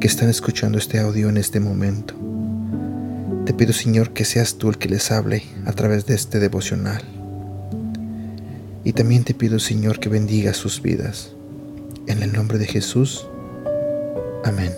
que están escuchando este audio en este momento. Te pido, Señor, que seas tú el que les hable a través de este devocional. Y también te pido, Señor, que bendiga sus vidas. En el nombre de Jesús. Amén.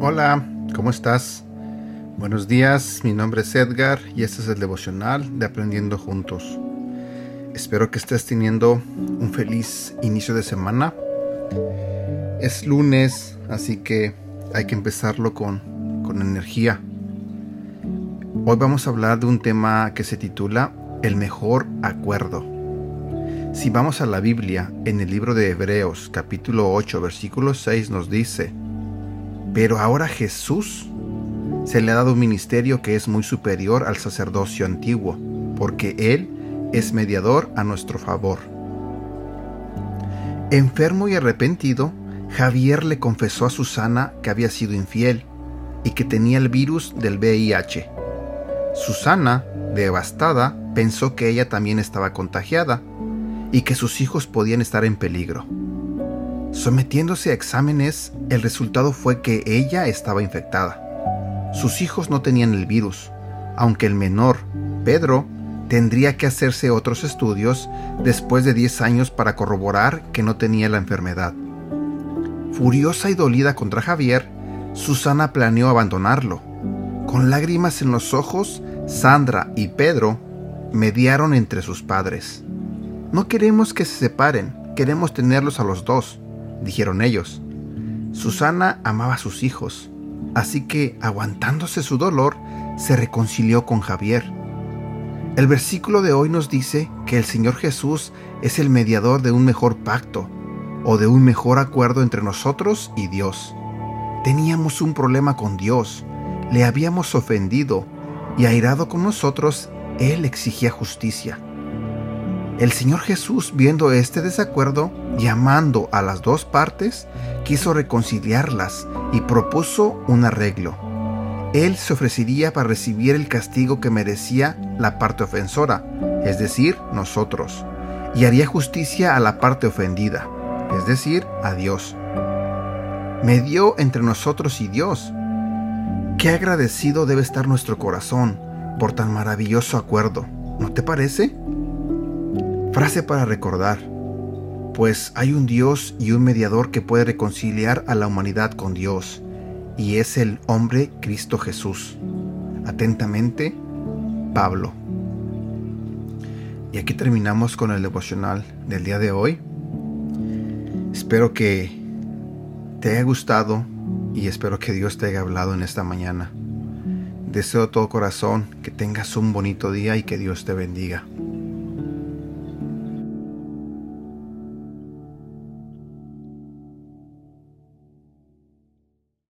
Hola, ¿cómo estás? Buenos días, mi nombre es Edgar y este es el devocional de Aprendiendo Juntos. Espero que estés teniendo un feliz inicio de semana. Es lunes, así que hay que empezarlo con, con energía. Hoy vamos a hablar de un tema que se titula El mejor acuerdo. Si vamos a la Biblia, en el libro de Hebreos capítulo 8 versículo 6 nos dice, Pero ahora Jesús se le ha dado un ministerio que es muy superior al sacerdocio antiguo, porque Él es mediador a nuestro favor. Enfermo y arrepentido, Javier le confesó a Susana que había sido infiel y que tenía el virus del VIH. Susana, devastada, pensó que ella también estaba contagiada y que sus hijos podían estar en peligro. Sometiéndose a exámenes, el resultado fue que ella estaba infectada. Sus hijos no tenían el virus, aunque el menor, Pedro, tendría que hacerse otros estudios después de 10 años para corroborar que no tenía la enfermedad. Furiosa y dolida contra Javier, Susana planeó abandonarlo. Con lágrimas en los ojos, Sandra y Pedro mediaron entre sus padres. No queremos que se separen, queremos tenerlos a los dos, dijeron ellos. Susana amaba a sus hijos, así que, aguantándose su dolor, se reconcilió con Javier. El versículo de hoy nos dice que el Señor Jesús es el mediador de un mejor pacto o de un mejor acuerdo entre nosotros y Dios. Teníamos un problema con Dios, le habíamos ofendido y airado con nosotros, Él exigía justicia. El Señor Jesús, viendo este desacuerdo, llamando a las dos partes, quiso reconciliarlas y propuso un arreglo. Él se ofrecería para recibir el castigo que merecía la parte ofensora, es decir, nosotros, y haría justicia a la parte ofendida, es decir, a Dios. Medió entre nosotros y Dios. Qué agradecido debe estar nuestro corazón por tan maravilloso acuerdo, ¿no te parece? Frase para recordar, pues hay un Dios y un mediador que puede reconciliar a la humanidad con Dios, y es el hombre Cristo Jesús. Atentamente, Pablo. Y aquí terminamos con el devocional del día de hoy. Espero que te haya gustado y espero que Dios te haya hablado en esta mañana. Deseo de todo corazón que tengas un bonito día y que Dios te bendiga.